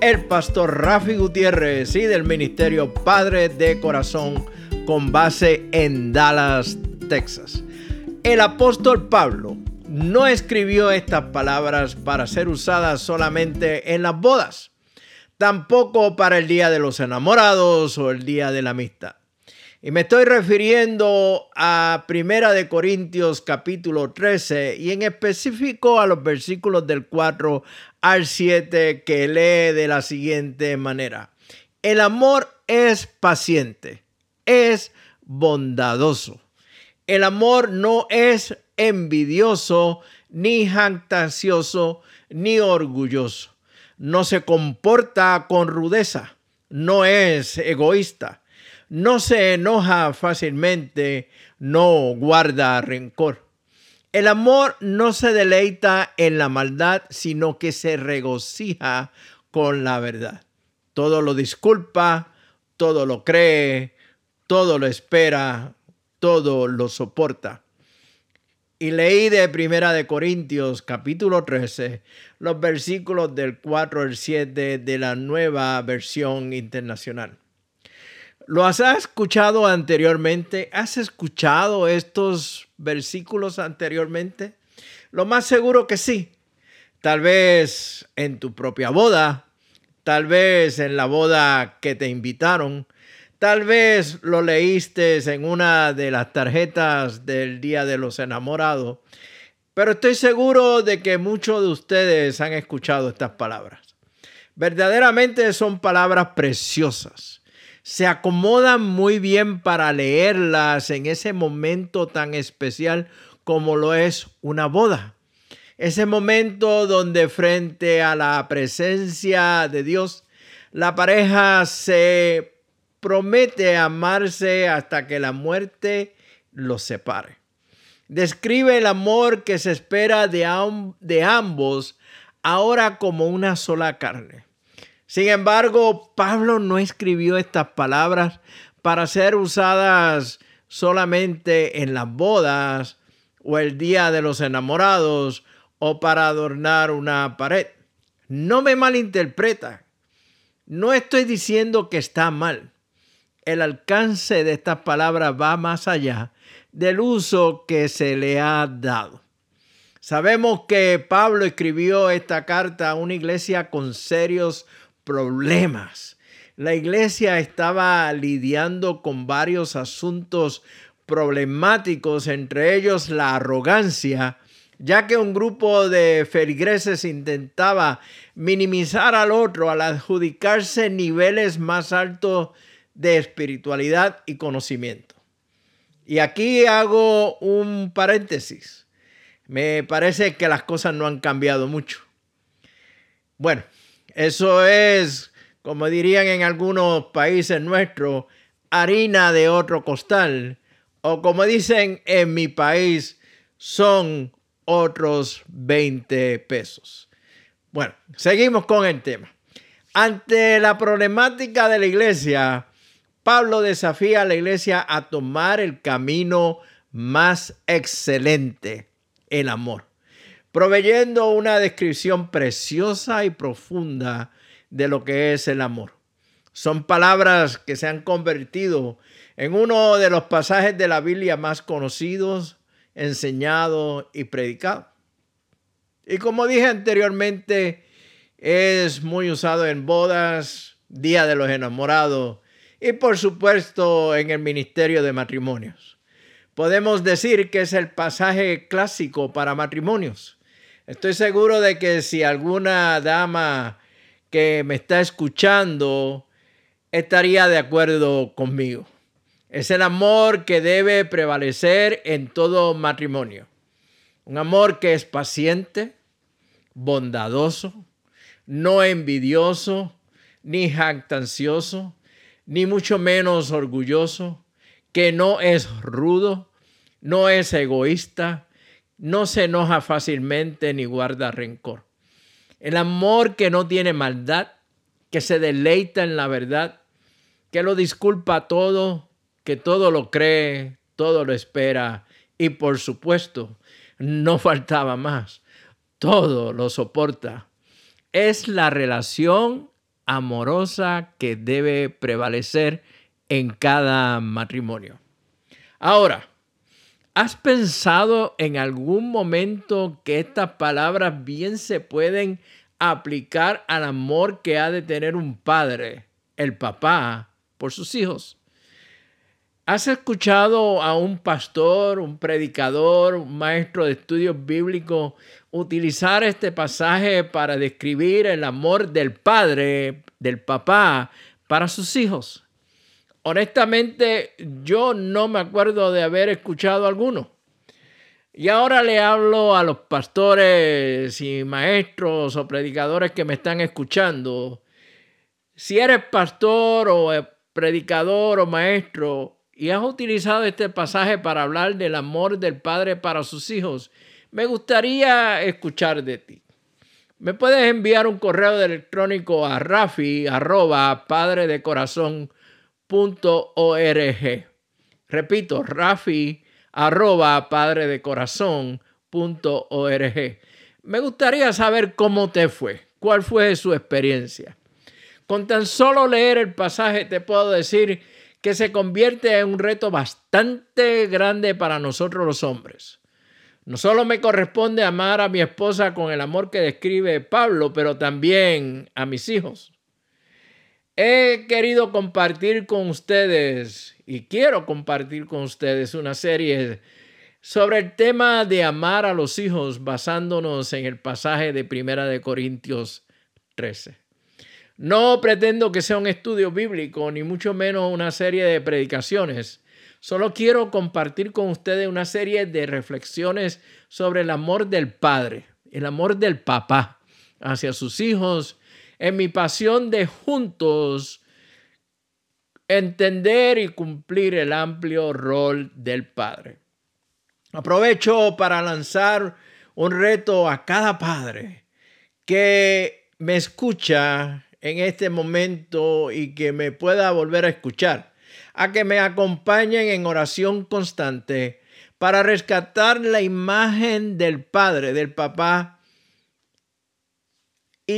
el pastor Rafi Gutiérrez y del Ministerio Padre de Corazón con base en Dallas, Texas. El apóstol Pablo no escribió estas palabras para ser usadas solamente en las bodas, tampoco para el Día de los Enamorados o el Día de la Amistad. Y me estoy refiriendo a Primera de Corintios capítulo 13 y en específico a los versículos del 4 al 7 que lee de la siguiente manera. El amor es paciente, es bondadoso. El amor no es envidioso, ni jactancioso, ni orgulloso. No se comporta con rudeza, no es egoísta no se enoja fácilmente, no guarda rencor. El amor no se deleita en la maldad, sino que se regocija con la verdad. Todo lo disculpa, todo lo cree, todo lo espera, todo lo soporta. Y leí de Primera de Corintios capítulo 13 los versículos del 4 al 7 de la nueva versión internacional. ¿Lo has escuchado anteriormente? ¿Has escuchado estos versículos anteriormente? Lo más seguro que sí. Tal vez en tu propia boda, tal vez en la boda que te invitaron, tal vez lo leíste en una de las tarjetas del Día de los Enamorados, pero estoy seguro de que muchos de ustedes han escuchado estas palabras. Verdaderamente son palabras preciosas se acomodan muy bien para leerlas en ese momento tan especial como lo es una boda. Ese momento donde frente a la presencia de Dios, la pareja se promete amarse hasta que la muerte los separe. Describe el amor que se espera de, de ambos ahora como una sola carne. Sin embargo, Pablo no escribió estas palabras para ser usadas solamente en las bodas o el día de los enamorados o para adornar una pared. No me malinterpreta. No estoy diciendo que está mal. El alcance de estas palabras va más allá del uso que se le ha dado. Sabemos que Pablo escribió esta carta a una iglesia con serios problemas. La iglesia estaba lidiando con varios asuntos problemáticos, entre ellos la arrogancia, ya que un grupo de feligreses intentaba minimizar al otro al adjudicarse niveles más altos de espiritualidad y conocimiento. Y aquí hago un paréntesis. Me parece que las cosas no han cambiado mucho. Bueno, eso es, como dirían en algunos países nuestros, harina de otro costal. O como dicen en mi país, son otros 20 pesos. Bueno, seguimos con el tema. Ante la problemática de la iglesia, Pablo desafía a la iglesia a tomar el camino más excelente, el amor proveyendo una descripción preciosa y profunda de lo que es el amor. Son palabras que se han convertido en uno de los pasajes de la Biblia más conocidos, enseñados y predicados. Y como dije anteriormente, es muy usado en bodas, Día de los Enamorados y por supuesto en el Ministerio de Matrimonios. Podemos decir que es el pasaje clásico para matrimonios Estoy seguro de que si alguna dama que me está escuchando estaría de acuerdo conmigo. Es el amor que debe prevalecer en todo matrimonio. Un amor que es paciente, bondadoso, no envidioso, ni jactancioso, ni mucho menos orgulloso, que no es rudo, no es egoísta, no se enoja fácilmente ni guarda rencor. El amor que no tiene maldad, que se deleita en la verdad, que lo disculpa todo, que todo lo cree, todo lo espera y por supuesto, no faltaba más, todo lo soporta. Es la relación amorosa que debe prevalecer en cada matrimonio. Ahora, ¿has pensado en algún momento que estas palabras bien se pueden aplicar al amor que ha de tener un padre, el papá, por sus hijos? ¿Has escuchado a un pastor, un predicador, un maestro de estudios bíblicos utilizar este pasaje para describir el amor del padre, del papá, para sus hijos? Honestamente, yo no me acuerdo de haber escuchado alguno. Y ahora le hablo a los pastores y maestros o predicadores que me están escuchando. Si eres pastor o predicador o maestro y has utilizado este pasaje para hablar del amor del padre para sus hijos, me gustaría escuchar de ti. Me puedes enviar un correo electrónico a rafi arroba padre de corazón .org. Repito, rafi arroba padre de corazón .org. Me gustaría saber cómo te fue, cuál fue su experiencia. Con tan solo leer el pasaje te puedo decir que se convierte en un reto bastante grande para nosotros los hombres. No solo me corresponde amar a mi esposa con el amor que describe Pablo, pero también a mis hijos. He querido compartir con ustedes y quiero compartir con ustedes una serie sobre el tema de amar a los hijos basándonos en el pasaje de Primera de Corintios 13. No pretendo que sea un estudio bíblico, ni mucho menos una serie de predicaciones. Solo quiero compartir con ustedes una serie de reflexiones sobre el amor del padre, el amor del papá hacia sus hijos en mi pasión de juntos entender y cumplir el amplio rol del Padre. Aprovecho para lanzar un reto a cada padre que me escucha en este momento y que me pueda volver a escuchar, a que me acompañen en oración constante para rescatar la imagen del Padre, del Papá,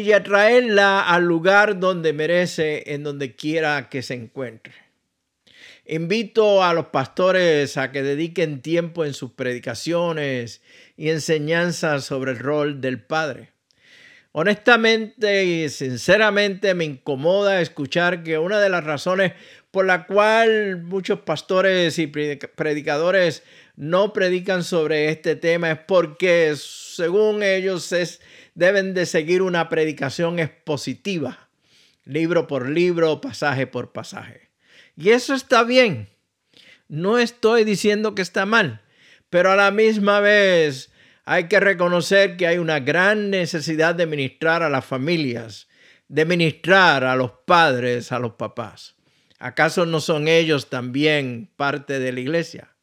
y atraerla al lugar donde merece, en donde quiera que se encuentre. Invito a los pastores a que dediquen tiempo en sus predicaciones y enseñanzas sobre el rol del Padre. Honestamente y sinceramente me incomoda escuchar que una de las razones por la cual muchos pastores y predicadores no predican sobre este tema es porque según ellos es deben de seguir una predicación expositiva, libro por libro, pasaje por pasaje. Y eso está bien. No estoy diciendo que está mal, pero a la misma vez hay que reconocer que hay una gran necesidad de ministrar a las familias, de ministrar a los padres, a los papás. ¿Acaso no son ellos también parte de la iglesia?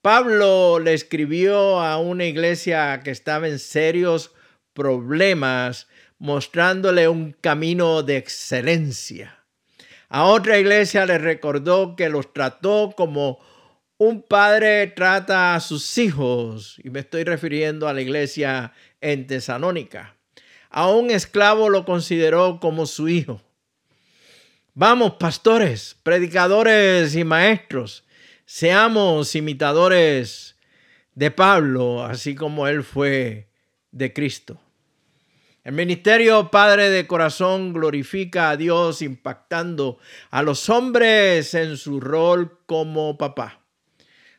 Pablo le escribió a una iglesia que estaba en serios problemas, mostrándole un camino de excelencia. A otra iglesia le recordó que los trató como un padre trata a sus hijos, y me estoy refiriendo a la iglesia en Tesalónica. A un esclavo lo consideró como su hijo. Vamos, pastores, predicadores y maestros, seamos imitadores de Pablo, así como él fue de Cristo. El ministerio Padre de Corazón glorifica a Dios impactando a los hombres en su rol como papá.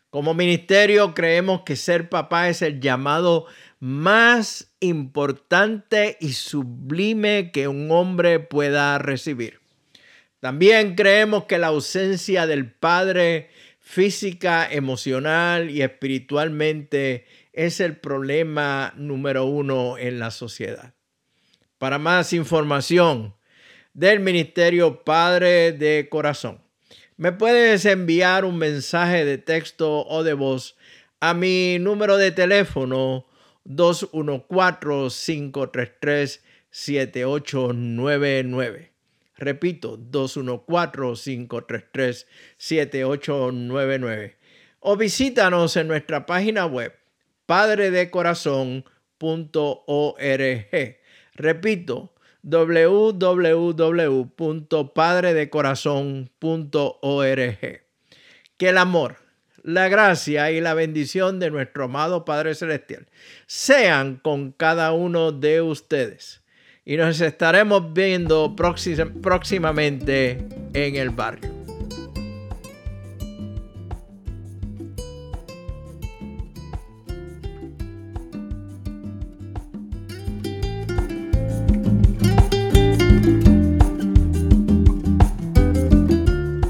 Como ministerio creemos que ser papá es el llamado más importante y sublime que un hombre pueda recibir. También creemos que la ausencia del padre física, emocional y espiritualmente es el problema número uno en la sociedad. Para más información, del Ministerio Padre de Corazón. Me puedes enviar un mensaje de texto o de voz a mi número de teléfono 214-533-7899. Repito, 214-533-7899. O visítanos en nuestra página web, padredecorazon.org. Repito, www.padredecorazon.org. Que el amor, la gracia y la bendición de nuestro amado Padre Celestial sean con cada uno de ustedes. Y nos estaremos viendo próximamente en el barrio.